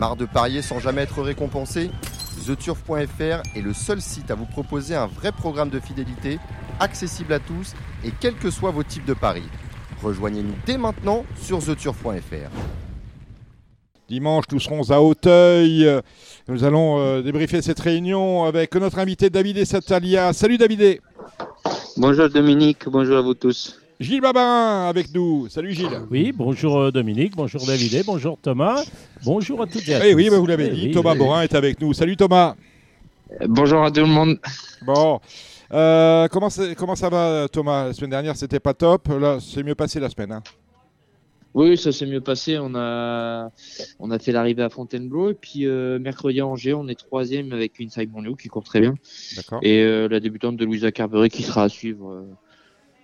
Marre de parier sans jamais être récompensé TheTurf.fr est le seul site à vous proposer un vrai programme de fidélité, accessible à tous et quels que soient vos types de paris. Rejoignez-nous dès maintenant sur TheTurf.fr. Dimanche, nous serons à Hauteuil. Nous allons euh, débriefer cette réunion avec notre invité David Satalia. Salut David. Bonjour Dominique, bonjour à vous tous. Gilles Babin avec nous. Salut Gilles. Oui, bonjour euh, Dominique, bonjour David, bonjour Thomas, bonjour à toutes et à Eh tous. oui, bah, vous l'avez Eh dit, oui, Thomas oui. Borin est avec nous. Salut Thomas. Bonjour à tout le monde. Bon, Euh, comment, ça va Thomas? La semaine dernière, c'était pas top. Là, c'est mieux passé la semaine. hein. Oui, ça s'est mieux passé. On a, on a fait l'arrivée à Fontainebleau et puis euh, mercredi à Angers, on est troisième avec une Simon Liu qui court très bien D'accord. et euh, la débutante de Louisa Carberry qui sera à suivre euh,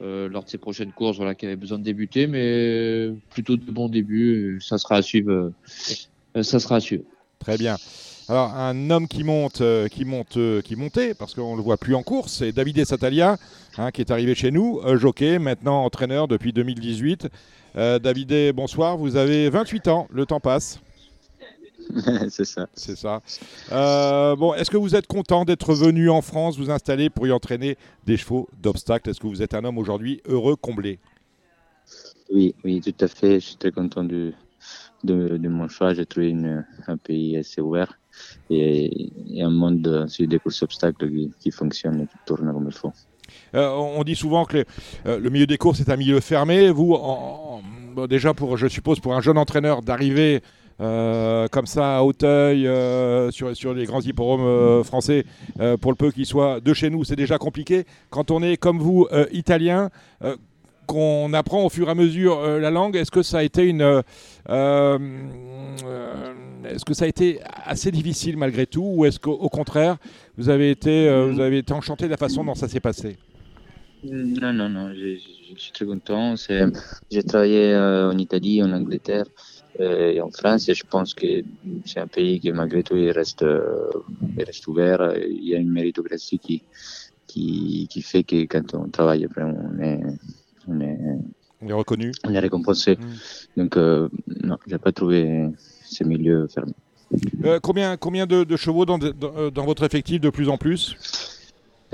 euh, lors de ses prochaines courses, voilà, qui avait besoin de débuter, mais plutôt de bons débuts. Ça sera à suivre. euh, ça sera à suivre. Très bien. Alors, un homme qui monte, euh, qui monte, qui montait, parce qu'on ne le voit plus en course, c'est Davide Satalia, hein, qui est arrivé chez nous, jockey, maintenant entraîneur depuis 2018. Euh, Davide, bonsoir, vous avez 28 ans, le temps passe, C'est ça. c'est ça. Euh, bon, est-ce que vous êtes content d'être venu en France, vous installer pour y entraîner des chevaux d'obstacles? Est-ce que vous êtes un homme aujourd'hui heureux, comblé? Oui, oui, tout à fait. Je suis très content de, de, de mon choix. J'ai trouvé une, un pays assez ouvert et, et un monde euh, sur des courses obstacles qui, qui fonctionne et qui tourne comme il faut. Euh, on dit souvent que le milieu des courses est un milieu fermé. Vous, en- en- bon, déjà, pour, je suppose, pour un jeune entraîneur d'arriver euh, comme ça à Hauteuil, euh, sur, sur les grands hippodromes euh, français, pour le peu qu'il soit de chez nous, c'est déjà compliqué. Quand on est, comme vous, italien, qu'on apprend au fur et à mesure la langue, est-ce que ça a été une... est-ce que ça a été assez difficile malgré tout ou est-ce qu'au au contraire vous avez été euh, vous avez été enchanté de la façon dont ça s'est passé? Non, non, non, je, je- je suis très content. J'ai travaillé en Italie, en Angleterre et en France je pense que c'est un pays qui malgré tout il reste, euh, il reste ouvert. Il y a une méritocratie qui, qui, qui fait que quand on travaille, après, on est, on est, On est reconnu. on est récompensé. Mm. Donc, euh, non, j'ai pas trouvé ce milieu fermé. Euh, combien, combien de, de chevaux dans, dans, euh, dans votre effectif de plus en plus?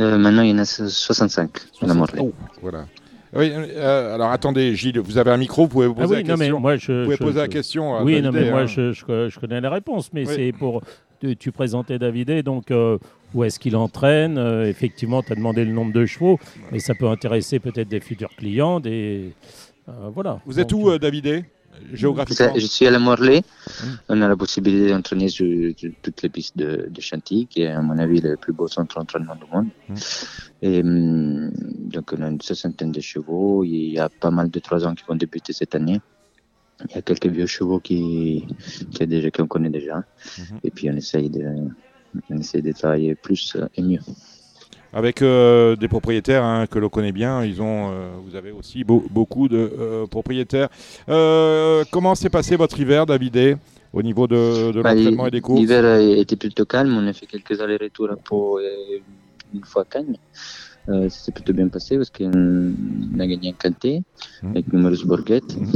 Euh, maintenant, il y en a 65 à la. Oh, voilà. Oui, euh, alors attendez, Gilles, vous avez un micro, vous pouvez vous Ah poser oui, la non, mais question. moi je. vous pouvez je- poser la je- question. Oui, non, mais moi hein. je, connais la réponse, mais Oui. c'est pour. Tu, tu présentais David, donc euh, où est-ce qu'il entraîne Euh, Effectivement, tu as demandé le nombre de chevaux, mais ça peut intéresser peut-être des futurs clients, des. voilà. Vous êtes où, David Géographiquement Je suis à la Morlaix. Mm. On a la possibilité d'entraîner sur, sur toutes les pistes de, de Chantilly, qui est à mon avis le plus beau centre d'entraînement du monde. Mm. Et hum, donc on a une soixantaine de chevaux. Il y a pas mal de trois ans qui vont débuter cette année. Il y a quelques vieux chevaux qui, qui a déjà qu'on connaît déjà. Et puis on essaye de on essaye de travailler plus et mieux. Avec euh, des propriétaires hein, que l'on connaît bien, ils ont, euh, vous avez aussi beau- beaucoup de euh, propriétaires. Comment s'est passé votre hiver, David, au niveau de, de Bah, l'entraînement et des courses? L'hiver a été plutôt calme. On a fait quelques allers-retours à Pau et une fois à Cannes. Ça s'est plutôt bien passé parce qu'on a gagné un quintet Mhm. avec numerous Borghetti. Mhm.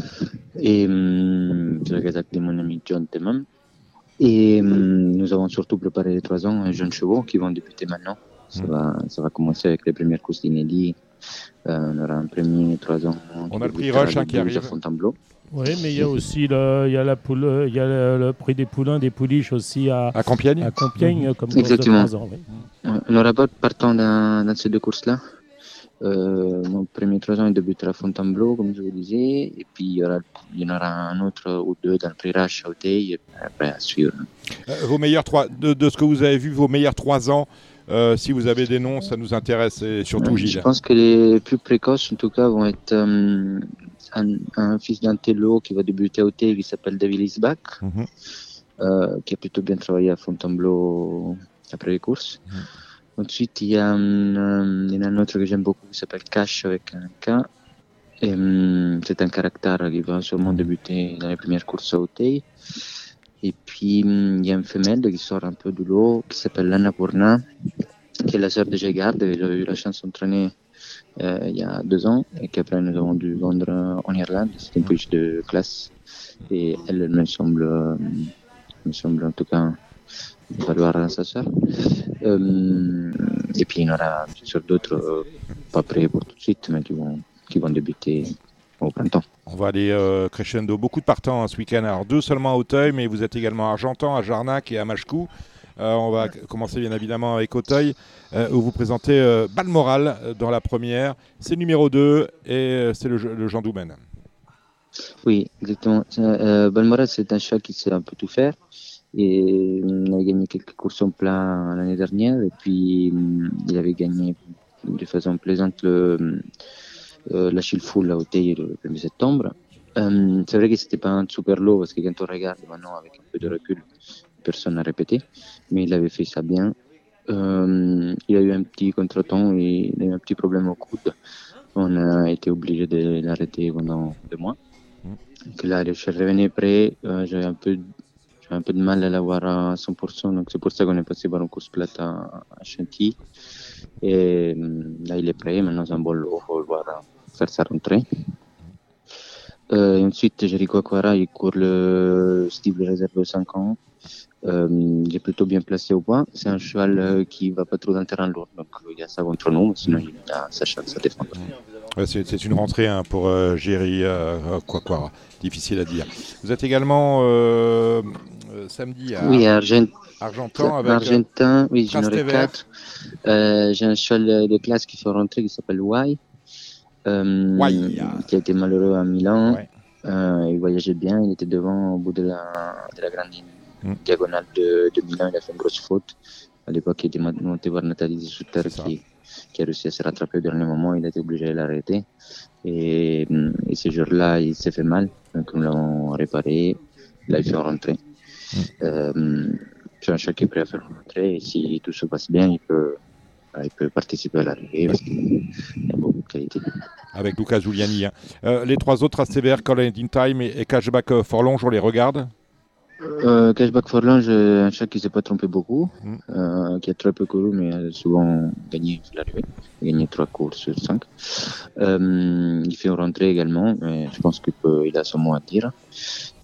Et hum, avec mon ami John Temam. Et hum, nous avons surtout préparé les trois ans un jeune chevaux qui vont débuter maintenant. Ça, Mhm. va, ça va commencer avec les premières courses d'inédit. Euh, on aura un premier trois ans. On a le prix Rush, hein, qui 12 arrive. à Fontainebleau. Oui, mais il y a aussi le, il y a la poule, il y a le, le prix des poulains, des pouliches aussi à, À Compiègne à Compiègne, comme course de Exactement. ans, oui. On n'aura pas partant dans, dans ces deux courses-là. Euh, mon premier trois ans, il débutera à Fontainebleau, comme je vous disais, et puis il y, aura, il y en aura un autre ou deux dans le prix Rache à Auteuil, et après à suivre. Euh, Vos meilleurs trois, de, de ce que vous avez vu, vos meilleurs trois ans, euh, si vous avez des noms, ça nous intéresse, et surtout Gilles. Je pense que les plus précoces, en tout cas, vont être euh, un, un fils d'un télo qui va débuter à Auteuil, qui s'appelle David Lisbach, Mhm. euh, qui a plutôt bien travaillé à Fontainebleau après les courses. Ensuite, il y, a, un, il y en a un autre que j'aime beaucoup qui s'appelle Cash avec un K. C'est un caractère qui va sûrement débuter dans les premières courses à Auteuil. Et puis, hum, il y a une femelle qui sort un peu du lot qui s'appelle Lana Purna, qui est la sœur de Jégard. J'avais eu la chance d'entraîner euh, il y a deux ans et qu'après nous avons dû vendre en Irlande. C'est une pouliche de classe et elle, me semble euh, me semble en tout cas valoir sa soeur. Euh, et puis il y en aura sur d'autres euh, pas prêts pour tout de suite, mais qui vont, qui vont débuter au printemps. On va aller euh, crescendo. Beaucoup de partants hein, ce week-end. Alors deux seulement à Auteuil, mais vous êtes également à Argentan, à Jarnac et à Machecou. Euh, on va commencer bien évidemment avec Auteuil, euh, où vous présentez euh, Balmoral dans la première. C'est le numéro 2 et euh, c'est le, le Jean Doumen. Oui, exactement. Euh, Balmoral, c'est un chat qui sait un peu tout faire. Et on a gagné quelques courses en plein l'année dernière. Et puis, hum, il avait gagné de façon plaisante le, euh, la Shield Full à Auteuil le 1er septembre. Euh, c'est vrai que c'était pas un super lot parce que quand on regarde maintenant avec un peu de recul, personne n'a répété. Mais il avait fait ça bien. Euh, il a eu un petit contretemps et il a eu un petit problème au coude. On a été obligé de l'arrêter pendant deux mois. Que là, je suis revenu prêt. J'avais un peu, un peu de mal à l'avoir à 100%. Donc c'est pour ça qu'on est passé par une course plate à, à Chantilly. Et là, il est prêt. Maintenant, c'est un bon lot. Il faut le voir euh, faire sa rentrée. Euh, et ensuite, Jericho Aquara, il court le style réserve 5 ans. Euh, il est plutôt bien placé au point. C'est un cheval euh, qui va pas trop dans le terrain lourd. Donc, euh, il y a ça contre nous. Sinon, il a sa chance à défendre. Ouais, c'est une rentrée hein, pour euh, quoi, quoi, difficile à dire. Vous êtes également samedi à Oui, Argent, Argentan avec Argentin, oui, j'en aurai Trastevere. quatre. Euh, j'ai un cheval de- classe qui fait rentrer qui s'appelle Wai. Qui a été malheureux à Milan. Ouais. Euh, il voyageait bien, il était devant au bout de la, de la grande Mm. diagonale de, de Milan. Il a fait une grosse faute. À l'époque, il était mon- monté voir Nathalie ça. qui, qui a réussi à se rattraper au dernier moment. Il a été obligé de l'arrêter. Et, et ce jour-là, il s'est fait mal. Donc, nous l'avons réparé. Il fait rentrer. Mm. Euh, qui est prêt à faire rentrer. Et si tout se passe bien, il peut, il peut participer à l'arrivée parce qu'il a beaucoup de qualité. avec Lucas Giuliani. hein. Euh, les trois autres, Trastevere, Call in Time et, et Cashback euh, Forlonge, on les regarde. Euh, Cashback Forlane, j'ai un chat qui s'est pas trompé beaucoup, Mm. euh, qui a très peu couru, mais a souvent gagné l'arrivée. Il a gagné trois courses sur cinq. Euh, il fait une rentrée également, mais je pense qu'il il a son mot à dire,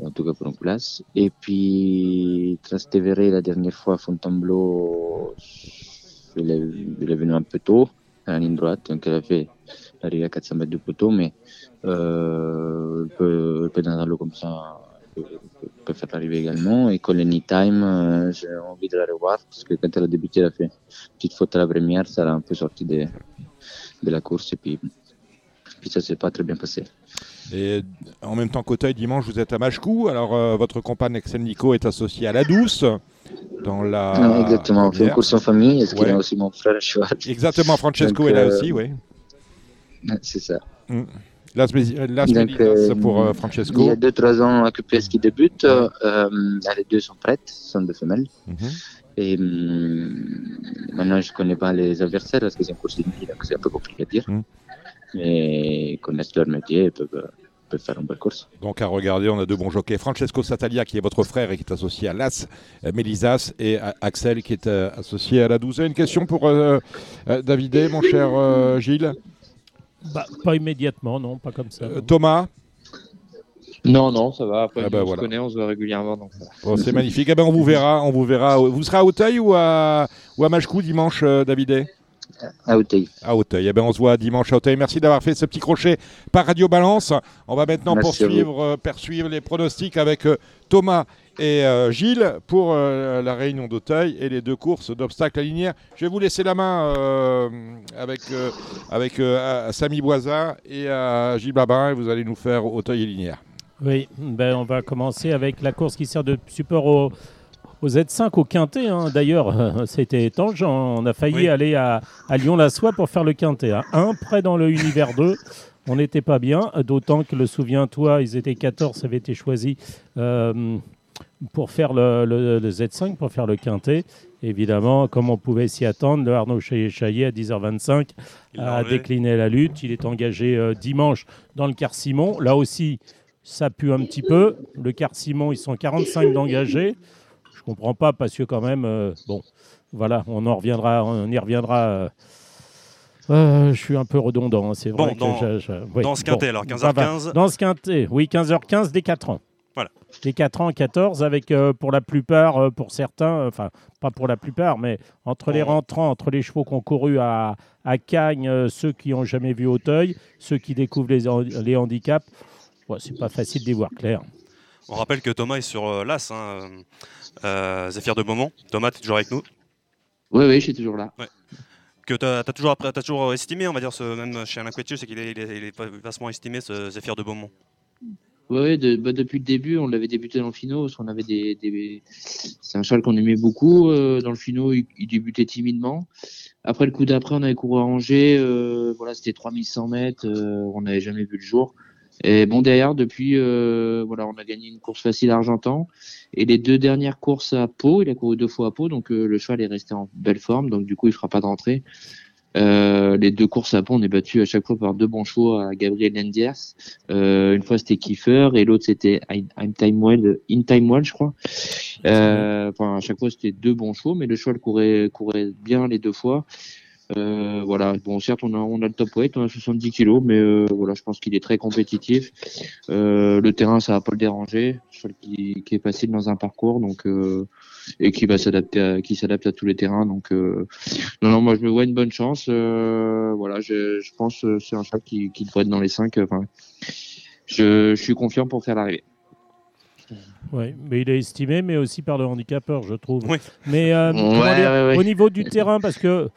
en tout cas pour une place. Et puis, Trastevere, la dernière fois Fontainebleau, il est, venu un peu tôt, à la ligne droite, donc il a fait l'arrivée à 400 mètres du poteau, mais euh, il peut, il peut comme ça, il faire l'arrivée également. Et Colin Time, euh, j'ai envie de la revoir parce que quand elle a débuté, elle a fait une petite faute à la première, ça l'a un peu sorti de, de la course et puis, puis ça s'est pas très bien passé. Et en même temps qu'Auteuil, dimanche, vous êtes à Machecou. Alors, euh, votre compagne Excel Nico est associée à la Douce dans la. Ah, exactement, on fait une course en famille. Est-ce qu'il y a aussi mon frère cheval Exactement, Francesco Donc, est là euh, aussi, oui. C'est ça. Las, Mes- Las Donc, euh, pour euh, Il Francesco. y a 2-3 ans, AQPS qui débute. Les deux sont prêtes, sont deux femelles. Mhm. Et hum, maintenant, je connais pas les adversaires parce que c'est une course de nuit, donc c'est un peu compliqué à dire. Mm. Mais ils connaissent leur métier et peuvent, peuvent faire une belle course. Donc à regarder, on a deux bons jockeys. Francesco Satalia qui est votre frère et qui est associé à Las euh, Mélisas et à- Axel qui est euh, associé à la 12. Une question pour euh, euh, Davidé, mon cher euh, Gilles. Bah, pas immédiatement, non, pas comme ça. Euh. Thomas, Non, non, ça va. Après, Ah bah on voilà. se connaît, on se voit régulièrement. Donc, ça va. Bon, c'est magnifique. Eh ben, on vous verra, on vous verra. Vous serez à Auteuil ou à, ou à dimanche, euh, Davidé? À Auteuil. À Auteuil. Eh ben, on se voit dimanche à Auteuil. Merci d'avoir fait ce petit crochet par Radio Balance. On va maintenant Merci poursuivre, euh, poursuivre les pronostics avec euh, Thomas et euh, Gilles pour euh, la réunion d'Auteuil et les deux courses d'obstacles à linéaire. Je vais vous laisser la main euh, avec, euh, avec euh, à Samy Boisa et à Gilles Babin et vous allez nous faire Auteuil et linéaire. Oui, ben, on va commencer avec la course qui sert de support au, au Z5, au Quintet. hein. D'ailleurs, c'était étanche. On a failli Oui. aller à, à Lyon-la-Soie pour faire le Quintet. hein. Un près dans le Univers 2. On n'était pas bien, d'autant que le souviens-toi, ils étaient 14, ça avait été choisi euh, pour faire le, le- le Z5, pour faire le Quintet. Évidemment, comme on pouvait s'y attendre, le Arnaud Chaillet à 10h25 Il l'a a décliné la lutte. Il est engagé euh, dimanche dans le quart Simon. Là aussi, ça pue un petit peu. Le quart Simon, ils sont 45 d'engagés. Je comprends pas parce que quand même, euh, bon, voilà, on en reviendra, on y reviendra. euh, euh, je suis un peu redondant, hein, c'est vrai que dans- je- je- oui, dans ce bon, quintet, alors, ça va. 15h15. Dans ce quintet, oui, 15h15 des 4 ans. Voilà. Les 4 ans, 14, avec euh, pour la plupart, euh, pour certains, euh, enfin, pas pour la plupart, mais entre les rentrants, entre les chevaux qui ont couru à, à Cagnes, ceux qui n'ont jamais vu Auteuil, ceux qui découvrent les, les handicaps, ouais, c'est pas facile d'y voir clair. On rappelle que Thomas est sur euh, l'As, hein, euh, Zéphyr de Beaumont. Thomas, tu es toujours avec nous? Oui, oui, je suis toujours là. Que tu as, toujours, estimé, on va dire, ce, même chez Alain Quetius, c'est qu'il est, il est, il est vastement estimé, ce Zéphyr de Beaumont. Oui, de- bah, depuis le début, on l'avait débuté dans le finaux, parce qu'on avait des, des- c'est un cheval qu'on aimait beaucoup. euh, dans le finaux, il, il débutait timidement. Après le coup d'après, on avait couru à Angers, euh, voilà, c'était 3100 mètres, euh, on n'avait jamais vu le jour. Et bon, derrière, depuis, euh, voilà, on a gagné une course facile à Argentan. Et les deux dernières courses à Pau, il a couru deux fois à Pau, donc euh, le cheval est resté en belle forme, donc du coup, il fera pas de rentrée. Euh, les deux courses à Pau, on est battu à chaque fois par deux bons chevaux à Gabriel Lendiers. Euh, une fois c'était Kiefer et l'autre c'était In Time Well, In Time je crois. Euh, enfin, à chaque fois c'était deux bons chevaux, mais le cheval courait, courait bien les deux fois. Euh, voilà. Bon, certes, on a, on a le top weight, on a 70 kilos, mais euh, voilà, je pense qu'il est très compétitif. Euh, le terrain, ça va pas le déranger. Cheval qui, est facile dans un parcours, donc et qui va s'adapter, à, qui s'adapte à tous les terrains. Donc, non, non, moi je me vois une bonne chance. Voilà, je, pense que c'est un cheval qui, qui devrait être dans les 5. Enfin, je, je suis confiant pour faire l'arrivée. Oui, mais il est estimé, mais aussi par le handicapeur, je trouve. Oui. Mais euh, Ouais, comment dire, ouais, ouais. au niveau du terrain, parce que,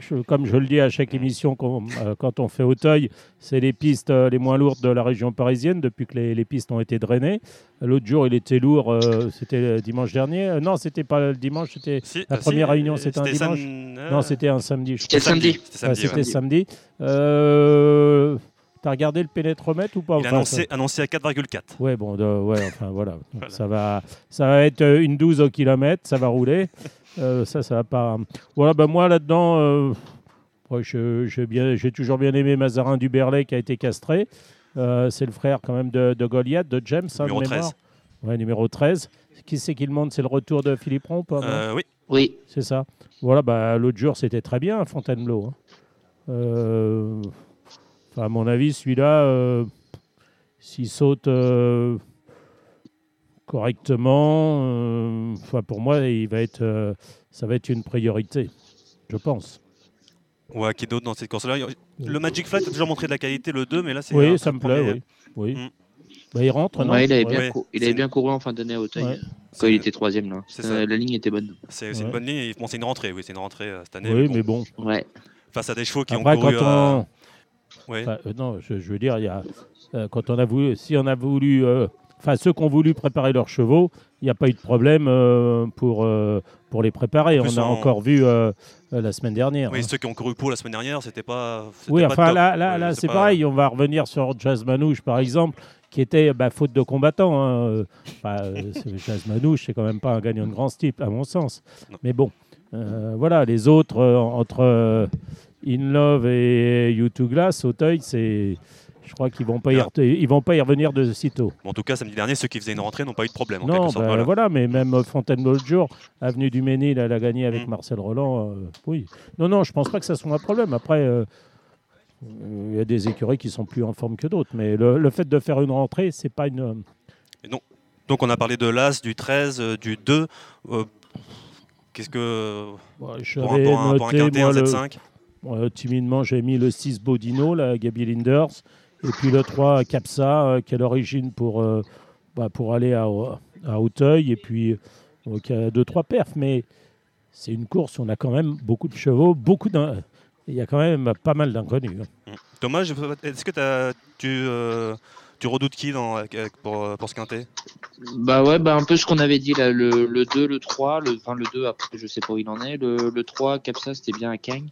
je- comme je le dis à chaque émission, quand, euh, quand on fait Auteuil, c'est les pistes euh, les moins lourdes de la région parisienne depuis que les, les pistes ont été drainées. L'autre jour, il était lourd, euh, c'était le dimanche dernier. Euh, non, c'était pas le dimanche, c'était. Si, La première si, réunion, c'était un dimanche sam- Non, c'était un samedi. C'était samedi. C'était samedi. Samedi. Euh, T'as regardé le pénétromètre ou pas Il est Enfin, annoncé, annoncé à 4,4. Ouais, bon, de- ouais, enfin voilà. Donc, Voilà. Ça, va, ça va être euh, une 12 au kilomètre, ça va rouler. Euh, ça, ça va pas. Voilà, bah, moi là-dedans, euh, ouais, j'ai toujours bien aimé Mazarin du Berlay qui a été castré. Euh, c'est le frère quand même de, de Goliath, de James, hein, Numéro mémoire. 13. Ouais, numéro 13. Qui c'est qui le monte C'est le retour de Philippe Euh, oui, Oui, C'est ça. Voilà, bah, l'autre jour, c'était très bien, Fontainebleau. hein. Enfin, à mon avis, celui-là, euh, s'il saute euh, correctement, euh, enfin, pour moi, il va être, euh, ça va être une priorité, je pense. ouais, qui d'autre dans cette course-là Le Magic Flight a toujours montré de la qualité, le 2, mais là, c'est. un Oui, peu ça me plaît, premier. oui. oui. Mm. Bah, il rentre, non? Ouais, il avait bien, Ouais. cou- il C'est avait une- bien couru en fin d'année à Auteuil, Ouais. quand il était troisième là. Euh, la ligne était bonne. C'est une bonne ligne. Bon, c'est une rentrée, oui, c'est une rentrée euh, cette année. Oui, mais mais bon. Face à des chevaux qui Après, ont couru. quand euh, on... ouais. Enfin, euh, non, je, je veux dire, il y a, euh, quand on a voulu, si on a voulu, euh, enfin ceux qui ont voulu préparer leurs chevaux, il n'y a pas eu de problème pour pour, les préparer. On a encore vu la semaine dernière. Oui, hein. ceux qui ont couru pour la semaine dernière, c'était pas. Oui, pas enfin top. là, là, Ouais, là c'est pas- pareil. On va revenir sur Jazz Manouche, par exemple, qui était bah, faute de combattant. hein. Bah, c'est- Jazz Manouche, c'est quand même pas un gagnant de grand style, à mon sens. Non. Mais bon, euh, voilà, les autres, euh, entre In Love et You2 Glass, Auteuil, c'est. Je crois qu'ils vont pas y ils vont pas y revenir de sitôt. Bon, en tout cas, samedi dernier, ceux qui faisaient une rentrée n'ont pas eu de problème. En Non, quelque sorte, bah, voilà. voilà. mais même euh, Fontainebleau l'autre jour, Avenue du Ménil, elle a gagné avec Mm. Marcel Roland. euh, oui. Non, non, je pense pas que ça soit un problème. Après, euh, il y a des écuries qui sont plus en forme que d'autres. Mais le, le fait de faire une rentrée, c'est pas une. Donc, on a parlé de l'As, du 13, euh, du 2. euh, Qu'est-ce que. ouais, Pour un, pour un, pour un noté, quintet, moi, un le- Z5 timidement, j'ai mis le 6 Bodino, la Gabi Linders, et puis le 3 Capsa, euh, qui est l'origine pour, euh, bah, pour aller à, Auteuil, et puis euh, a 2-3 perfs. Mais c'est une course, on a quand même beaucoup de chevaux, beaucoup d'un. Il y a quand même pas mal d'inconnus. hein. Thomas, je- est-ce que t'as- tu, tu redoutes qui dans, pour, euh, pour ce quintet Bah ouais, bah un peu ce qu'on avait dit là, le, le 2, le 3, le, enfin le 2 après je sais pas où il en est, le, le 3, Capsa c'était bien à Cagnes.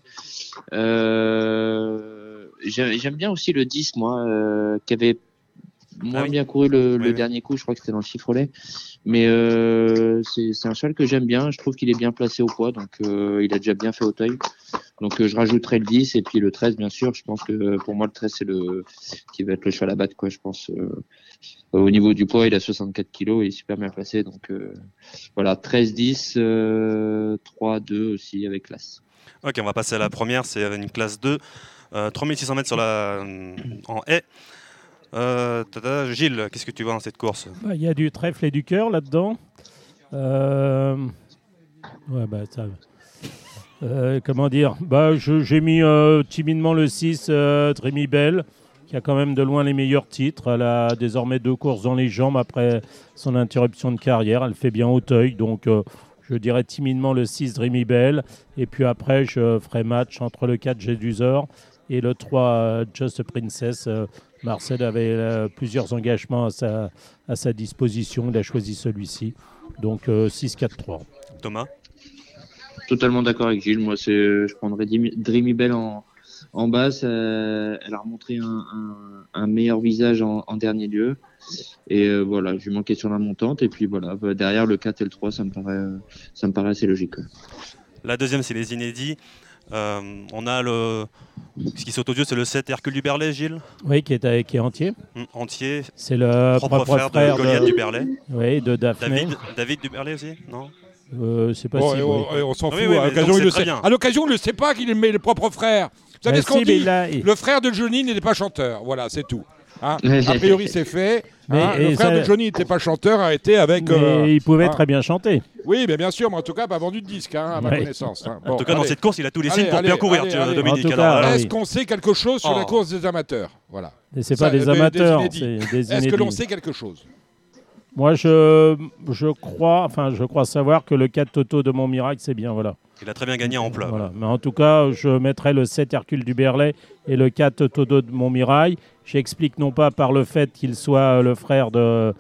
Euh, J'aime j'aime bien aussi le 10 moi, euh, qui avait moins Ah oui. bien couru le, le Oui, oui. dernier coup, je crois que c'était dans le chiffrelet. Mais euh, c'est un cheval que j'aime bien, je trouve qu'il est bien placé au poids, donc euh, il a déjà bien fait Auteuil. Donc euh, je rajouterai le 10 et puis le 13 bien sûr, je pense que pour moi le 13 c'est le qui va être le cheval à battre quoi, je pense. au niveau du poids, il a 64 kilos, il est super bien placé. Donc voilà, 13-10, euh, 3-2 aussi avec classe. Ok, on va passer à la première, c'est une classe 2. Euh, 3600 mètres sur la, en haie. Euh, Gilles, qu'est-ce que tu vois dans cette course? Bah, Il y a du trèfle et du cœur là-dedans. Euh, bah. Euh, comment dire? Bah, J'ai mis timidement le 6, euh, Dreamy Bell, qui a quand même de loin les meilleurs titres. Elle a désormais deux courses dans les jambes après son interruption de carrière. Elle fait bien Auteuil, donc je dirais timidement le 6, Dreamy Bell. Et puis après, je ferai match entre le 4, Jedusor et le 3, euh, Just a Princess. Marcel avait euh, plusieurs engagements à sa, à sa disposition. Il a choisi celui-ci. Donc euh, 6-4-3. Thomas? Totalement d'accord avec Gilles. Moi, c'est, je prendrais Dreamy- Bell en, en basse. Euh, elle a remontré un, un, un meilleur visage en, en dernier lieu. Et euh, voilà, je lui manquais sur la montante. Et puis voilà, bah, derrière le 4 et le 3, ça me paraît, ça me paraît assez logique. La deuxième, c'est les inédits. Euh, on a le. Ce qui saute aux yeux, c'est le 7 Hercule du Berlay, Gilles, Oui, qui est, qui est entier. Hum, entier, C'est le propre, frère, de Goliath du Berlay. oui, de Daphné. David, David du Berlay aussi Non Euh, c'est pas Bon, si. et oui. on, on s'en Ah fout. oui, oui, à mais l'occasion, il c'est le sait. bien. À l'occasion, il ne sait pas qu'il aimait le propre frère. Vous savez Bah, ce qu'on si, dit Le frère de Johnny n'était pas chanteur. Voilà, c'est tout. Hein a priori, c'est fait. Mais- hein. et le frère ça- de Johnny n'était pas chanteur, a été avec. Mais euh, il pouvait hein. très bien chanter. Oui, mais bien sûr, mais en tout cas, pas vendu de disque, hein, à ma Ouais. connaissance. hein. En tout cas, dans cette course, il a tous les Allez, signes pour allez, bien courir, allez, tu- allez. Dominique. Est-ce oui. qu'on sait quelque chose sur Oh. la course des amateurs? Voilà. Et c'est pas des des- amateurs, c'est des Est-ce que l'on sait quelque chose? Moi, je, je crois, enfin, je crois savoir que le 4 Toto de Montmirail, c'est bien, voilà. il a très bien gagné en plat. Voilà. Mais en tout cas, je mettrai le 7 Hercule du Berlay et le 4 Toto de Montmirail. J'explique non pas par le fait qu'il soit le frère de,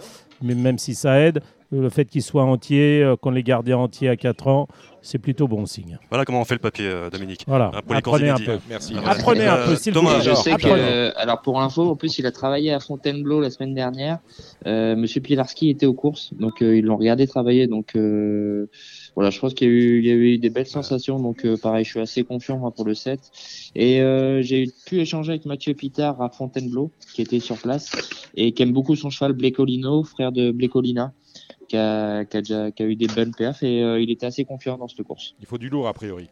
mais même si ça aide, le fait qu'il soit entier, euh, qu'on l'ait gardé entier à 4 ans, c'est plutôt bon signe. Voilà comment on fait le papier, euh, Dominique. Voilà. Pour les courses Apprenez un peu. Merci. Apprenez un peu, s'il vous Thomas, plaît. Je sais apprenez. euh, alors pour info, en plus, il a travaillé à Fontainebleau la semaine dernière. Euh, Monsieur Pilarski était aux courses, donc euh, ils l'ont regardé travailler. Donc euh, voilà, je pense qu'il y a eu, il y a eu des belles sensations. Donc euh, pareil, je suis assez confiant moi pour le 7. Et euh, j'ai pu échanger avec Mathieu Pitard à Fontainebleau, qui était sur place et qui aime beaucoup son cheval Blécolino, frère de Blécolina, qui a, qui a déjà qui a eu des bonnes perfs et euh, il était assez confiant dans cette course. Il faut du lourd, a priori.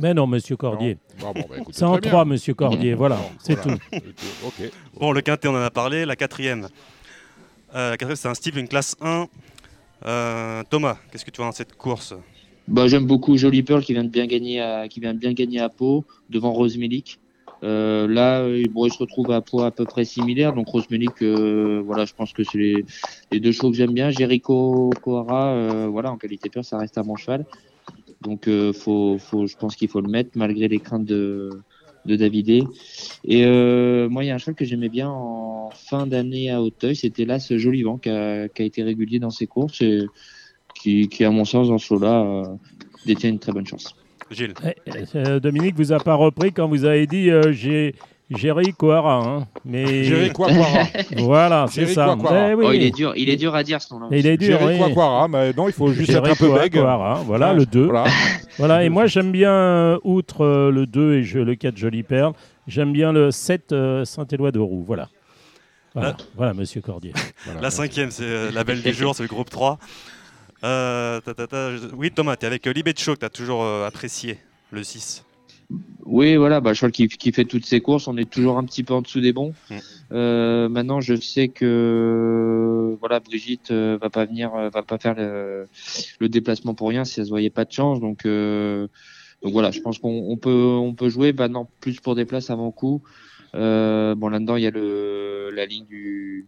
Mais non, monsieur Cordier. Non Bon, bon, bah, écoutez, C'est en très bien. 3, monsieur Cordier, voilà, c'est Voilà. tout. Bon, le quintet, on en a parlé. La quatrième. Euh, la quatrième, c'est un Steve, une classe 1. Euh, Thomas, qu'est-ce que tu vois dans cette course Bah, j'aime beaucoup Jolie Pearl qui vient de bien gagner à, qui vient de bien gagner à Pau devant Rose. Euh, là, euh, bon, il se retrouve à poids à peu près similaire. Donc euh, voilà, je pense que c'est les, deux chevaux que j'aime bien. Jericho euh, voilà, en qualité pure, ça reste un bon cheval. Donc faut, faut, je pense qu'il faut le mettre malgré les craintes de, de Davidé. Et euh, moi, il y a un cheval que j'aimais bien en fin d'année à Hauteuil, c'était là ce Jolivant qui a, qui a été régulier dans ses courses et qui, qui à mon sens, dans ce lot-là, euh, détient une très bonne chance. Gilles Eh, euh, Dominique vous a pas repris quand vous avez dit euh, j'ai Jerry Coara, hein. mais quoi, Quara voilà, c'est Jerry ça. Coara. Eh oui. Oh, il est dur, il est dur à dire ce nom-là. Et il est dur, Gérer oui. Mais non, il faut juste Jerry être un peu Coara, bègue. Coara, voilà le 2. Voilà. Voilà. et moi j'aime bien, euh, outre euh, le 2 et je, le 4 Jolie Perle, j'aime bien le 7 euh, Saint-Éloi de Roux. Voilà. Voilà, Là- voilà, monsieur Cordier. Voilà. La cinquième, c'est euh, la belle du jour, c'est le groupe 3. Euh, ta, ta, ta, je- Oui, Thomas, tu es avec euh, Libetcho que tu as toujours apprécié, le 6. Oui, voilà, bah, cheval qui, qui fait toutes ses courses, on est toujours un petit peu en dessous des bons. Mm. Euh, maintenant, je sais que voilà, Brigitte euh, va pas venir, euh, va pas faire le, le déplacement pour rien si elle se voyait pas de chance. Donc, euh, donc voilà, je pense qu'on on peut, on peut jouer maintenant plus pour des places avant coup. Euh, bon, là-dedans, il y a le, la ligne du,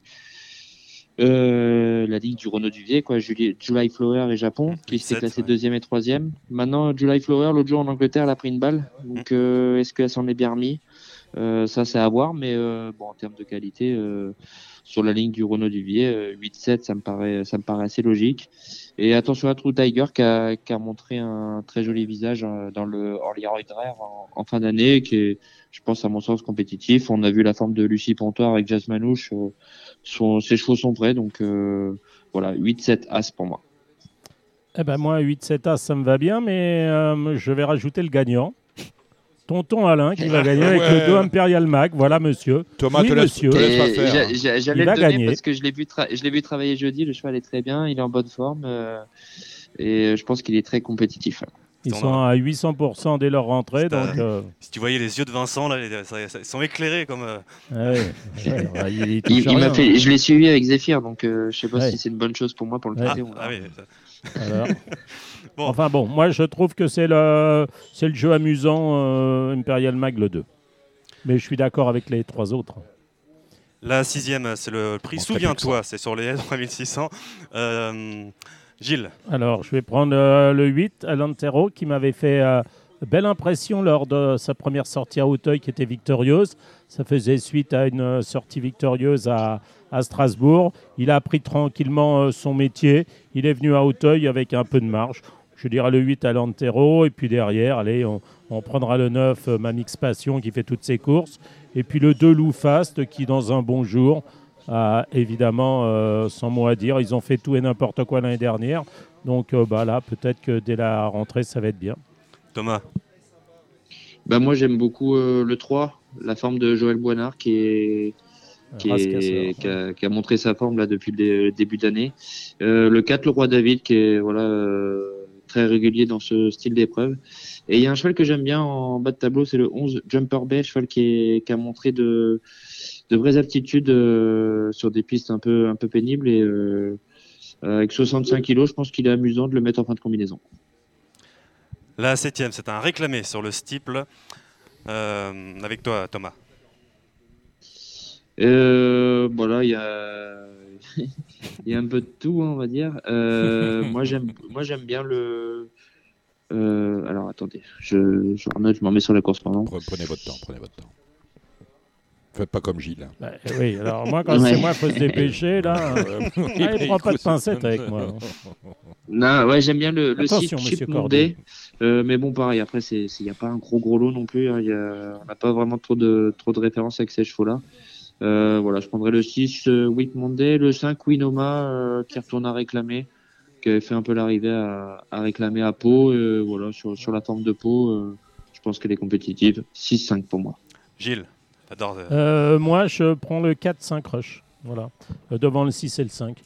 euh, la ligne du Renault Duvier, quoi, Julie, July Flower et Japon, qui Sept, classé ouais. deuxième et troisième. Maintenant, July Flower, l'autre jour en Angleterre, elle a pris une balle. Donc, euh, est-ce qu'elle s'en est bien remis? Euh, Ça, c'est à voir, mais euh, bon, en termes de qualité, euh, sur la ligne du Renault Duvier, euh, 8-7, ça me paraît, ça me paraît assez logique. Et attention à True Tiger qui a, qui a montré un très joli visage euh, dans le Orly Rare en, en fin d'année, qui est, je pense, à mon sens, compétitif. On a vu la forme de Lucie Pontoir avec Jazz Manouche. euh, son, ses chevaux sont prêts, donc euh, voilà, 8-7 As pour moi. Eh ben moi 8-7 As ça me va bien, mais euh, je vais rajouter le gagnant. Tonton Alain qui va gagner avec Ouais. le 2 Imperial Mac. Voilà monsieur. Thomas, Oui, te laisse, monsieur. Il J'allais le donner gagner. parce que je l'ai vu, tra- travailler jeudi. Le cheval est très bien, il est en bonne forme euh, et je pense qu'il est très compétitif. Ils On sont à 800% dès leur rentrée. Donc, euh, Si tu voyais les yeux de Vincent, là, ils sont éclairés comme. euh, ouais, ouais, ouais, il, il fait, hein. je l'ai suivi avec Zephyr, donc euh, je sais pas Ouais. si c'est une bonne chose pour moi pour le Ouais. Ah, traiter. verra. ah oui. Bon. Enfin bon, moi je trouve que c'est le, c'est le jeu amusant euh, Imperial Mag le 2. Mais je suis d'accord avec les trois autres. La sixième, c'est le prix Bon, Souviens-toi, c'est sur les 3600. Euh, Gilles, Alors je vais prendre euh, le 8, Alantero, qui m'avait fait euh, belle impression lors de sa première sortie à Hauteuil qui était victorieuse. Ça faisait suite à une sortie victorieuse à, à Strasbourg. Il a appris tranquillement euh, son métier. Il est venu à Hauteuil avec un peu de marge. Je dirais le 8 à Lantero et puis derrière, allez, on, on prendra le 9, euh, Mamix Passion qui fait toutes ses courses. Et puis le 2, Lou Fast qui, dans un bon jour, a évidemment, euh, sans mot à dire, ils ont fait tout et n'importe quoi l'année dernière. Donc euh, bah, là, peut-être que dès la rentrée, ça va être bien. Thomas, Bah, moi, j'aime beaucoup euh, le 3, la forme de Joël Boinard qui est. Qui, est- a, qui a montré sa forme là depuis le dé- le début d'année. Euh, le 4, le roi David, qui est voilà euh, très régulier dans ce style d'épreuve. Et il y a un cheval que j'aime bien en bas de tableau, c'est le 11 Jumper Bay, cheval qui, est, qui a montré de, de vraies aptitudes euh, sur des pistes un peu, un peu pénibles. Et euh, avec 65 kilos, je pense qu'il est amusant de le mettre en fin de combinaison. la septième, c'est un réclamé sur le steeple. Euh, avec toi, Thomas. Euh, voilà, il y a, il y a un peu de tout, hein, on va dire. Euh, moi, j'aime, moi, j'aime bien le. Euh, alors, attendez, je, je je m'en mets sur la course pendant. Pre- Prenez votre temps, prenez votre temps. Faites pas comme Gilles. hein. Bah, oui, alors moi, quand Ouais. c'est moi, il faut se dépêcher. Là, Allez, prends pas de pincettes avec moi. hein. Non, ouais, j'aime bien le, le site monsieur Chip Corday. Monday. Euh, mais bon, pareil, après, c'est, il n'y a pas un gros gros lot non plus. hein, il y a- on n'a pas vraiment trop de, trop de références avec ces chevaux-là. Euh, voilà, je prendrais le 6 euh, Whip Monday, le 5 Winoma euh, qui retourne à réclamer, qui avait fait un peu l'arrivée à, à réclamer à Pau. Euh, voilà, sur, sur la forme de Pau, euh, je pense qu'elle est compétitive. 6-5 pour moi. Gilles, j'adore. euh, moi, je prends le 4-5 rush. Voilà. Euh, devant le 6 et le 5.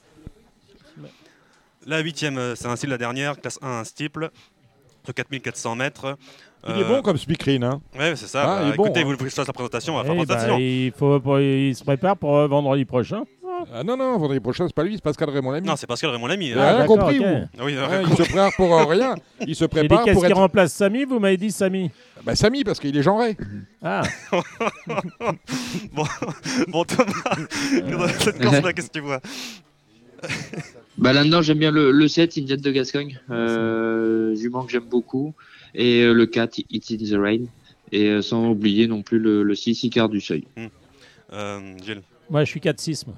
La huitième, c'est ainsi la dernière, classe 1, un steeple, sur 4400 mètres. Il est bon comme speakerine. Hein. Ouais, c'est ça. Ah, bah, il est bon, écoutez, hein. vous voulez que je fasse la présentation, on va faire Eh bah, il, faut, il se prépare pour euh, vendredi prochain. Ah non, non, vendredi prochain, c'est pas lui, c'est Pascal Raymond Lamy. Non, c'est Pascal Raymond Lamy. Ah, hein. rien d'accord, compris, ok. vous. Ah oui, il se prépare pour euh, rien. Il se prépare qu'est-ce pour qui être. remplace Samy Vous m'avez dit Samy. Bah, Samy, parce qu'il est genré. Ah, Bon, Thomas, dans cette course-là, qu'est-ce que tu vois? Bah là-dedans, j'aime bien le, le 7, Indian de Gascogne. Euh, jument que j'aime beaucoup. Et euh, le 4, It's in the Rain. Et euh, sans oublier non plus le, le 6, Icar du Seuil. Euh, Gilles. moi, je suis 4-6. moi.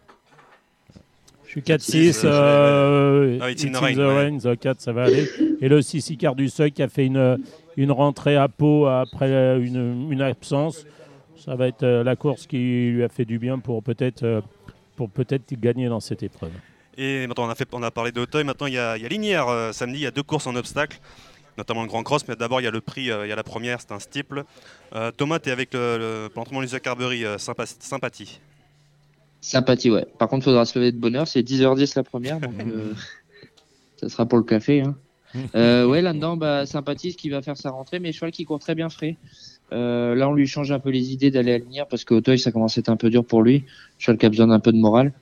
Je suis 4-6. 4-6, euh, Ah, It's in It's the in Rain, the ouais. Rain, the 4, ça va aller. Et le 6 Icar du Seuil qui a fait une, une rentrée à Pau après une, une absence. Ça va être la course qui lui a fait du bien pour peut-être pour peut-être gagner dans cette épreuve. Et maintenant, on a, fait, on a parlé d'Auteuil. Maintenant, il y a, il y a Linière. euh, samedi, il y a deux courses en obstacle, notamment le Grand Cross. Mais d'abord, il y a le prix. euh, il y a la première, c'est un steeple. Euh, Thomas, tu es avec le, l'entraînement Lisa Carberry. euh, sympa- sympathie. Sympathie, ouais. Par contre, faudra se lever de bonne heure. C'est 10h10 la première, donc euh, ça sera pour le café. Hein. Euh, ouais, là-dedans, bah, sympathie, ce qui va faire sa rentrée, mais cheval qui court très bien frais. Euh, là, on lui change un peu les idées d'aller à Linière parce qu'Auteuil, ça commence à être un peu dur pour lui. Cheval qui a besoin d'un peu de morale.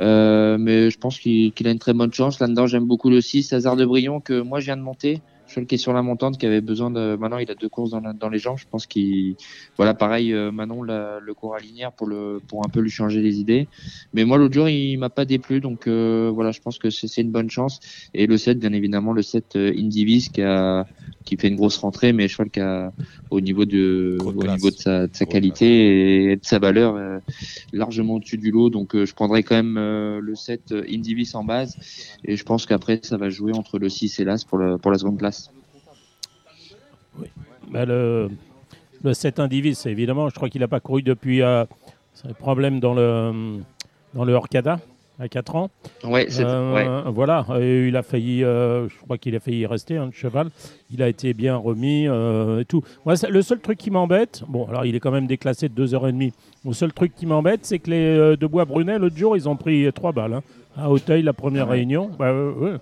Euh, mais je pense qu'il qu'il a une très bonne chance. Là-dedans, j'aime beaucoup le 6, Hazard de Brion, que moi, je viens de monter. Cheval qui est sur la montante, qui avait besoin de. Maintenant, il a deux courses dans, la- dans les jambes. Je pense qu'il. Voilà, pareil, euh, Manon la- le court à Linière pour, le, pour un peu lui changer les idées. Mais moi, l'autre jour, il m'a pas déplu. Donc, euh, voilà, je pense que c'est c'est une bonne chance. Et le 7, bien évidemment, le 7 euh, Indivis qui, a, qui fait une grosse rentrée, mais cheval qui a, au niveau de, Grosse au classe. niveau de sa, de sa qualité et de sa valeur, euh, largement au-dessus du lot. Donc, euh, je prendrai quand même euh, le 7 euh, Indivis en base. Et je pense qu'après, ça va jouer entre le 6 et l'As pour, le, pour la seconde place. Bah, le, le 7 Indivis, évidemment, je crois qu'il n'a pas couru depuis euh, c'est un problème dans le, dans le Orcada à 4 ans. Ouais, c'est Euh, ouais. Voilà, et il a failli, euh, je crois qu'il a failli y rester, hein, le cheval. Il a été bien remis euh, et tout. Moi, le seul truc qui m'embête, bon, alors il est quand même déclassé de 2h30. Le seul truc qui m'embête, c'est que les euh, de Bois Brunet, l'autre jour, ils ont pris 3 balles. hein, à Auteuil, la première réunion. Bah, euh, ouais.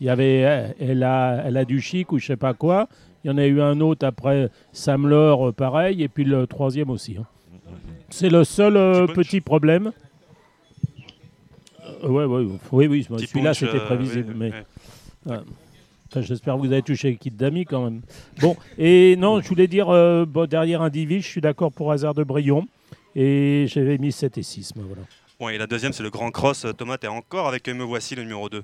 Il y avait elle a, elle a du chic ou je sais pas quoi. Il y en a eu un autre après Sam Laure, euh, pareil, et puis le troisième aussi. hein. C'est le seul euh, petit problème. Euh, ouais, ouais, oui, oui, celui-là c'était euh, prévisible. oui, mais ouais. Enfin, J'espère que vous avez touché Kit Dami quand même. Bon, et non, je voulais dire, euh, bon, derrière Indivis, je suis d'accord pour Hasard de Brion. Et j'avais mis 7 et 6. mais voilà. Bon, et la deuxième, c'est le grand cross. Euh, Thomas, t'es encore avec Me Voici, le numéro 2.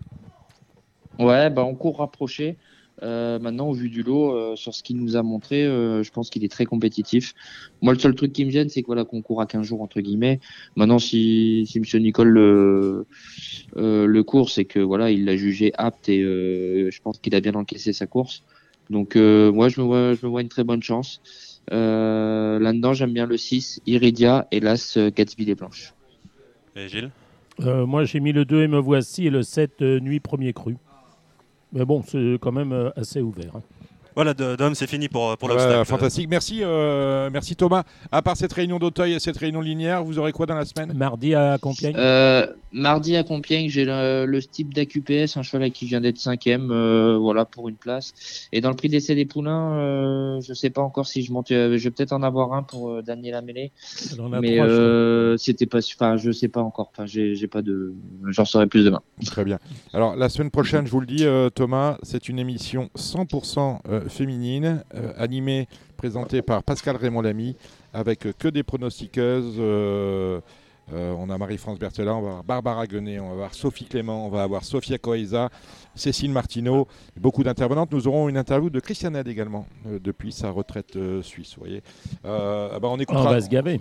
Ouais, bah, on court rapproché. Euh, maintenant, au vu du lot, euh, sur ce qu'il nous a montré, euh, je pense qu'il est très compétitif. Moi, le seul truc qui me gêne, c'est que voilà, qu'on court à 15 jours, entre guillemets. Maintenant, si, si M. Nicole le, euh, le court, c'est que voilà, il l'a jugé apte et euh, je pense qu'il a bien encaissé sa course. Donc, euh, moi, je me, vois, je me vois une très bonne chance. Euh, Là-dedans, j'aime bien le 6, Iridia et l'As euh, Gatsby des Blanches. Et Gilles? Euh, moi, j'ai mis le 2 et me voici et le 7 euh, nuit premier cru. Mais bon, c'est quand même euh, assez ouvert. hein. Voilà, Dom, c'est fini pour, pour l'obstacle. fantastique. Merci, euh, merci Thomas. À part cette réunion d'Auteuil et cette réunion linéaire, vous aurez quoi dans la semaine? Mardi à Compiègne. Euh, mardi à Compiègne, j'ai le, le type d'AQPS, un cheval qui vient d'être cinquième, euh, voilà pour une place. Et dans le prix d'essai des poulains, euh, je sais pas encore si je monte, euh, je vais peut-être en avoir un pour euh, Daniel Amélé, mais euh, c'était pas, su- enfin je sais pas encore, enfin j'ai j'ai pas de, j'en saurai plus demain. Très bien. Alors, la semaine prochaine, je vous le dis, euh, Thomas, c'est une émission 100% euh, féminine, euh, animée, présentée par Pascal Raymond Lamy, avec que des pronostiqueuses. euh, euh, on a Marie-France Berthelin, on va avoir Barbara Guenet, on va avoir Sophie Clément, on va avoir Sophia Coesa, Cécile Martineau, beaucoup d'intervenantes. Nous aurons une interview de Christiane Ed également, euh, depuis sa retraite euh, suisse. Vous voyez. Ah bah, on On va se gaver.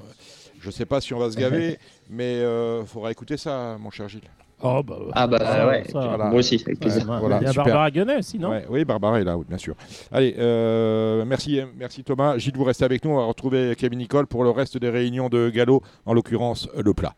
Je ne sais pas si on va se gaver, mais il faudra écouter ça, mon cher Gilles. Oh, bah, Ah bah ça, ouais, ça, voilà. moi aussi avec plaisir. Ouais, Voilà, il y a super. Barbara Guenet, sinon. Ouais, oui, Barbara est là, oui, bien sûr. Allez, euh, merci, merci Thomas. Gilles, vous restez avec nous. On va retrouver Kevin Nicole pour le reste des réunions de galop, en l'occurrence le plat.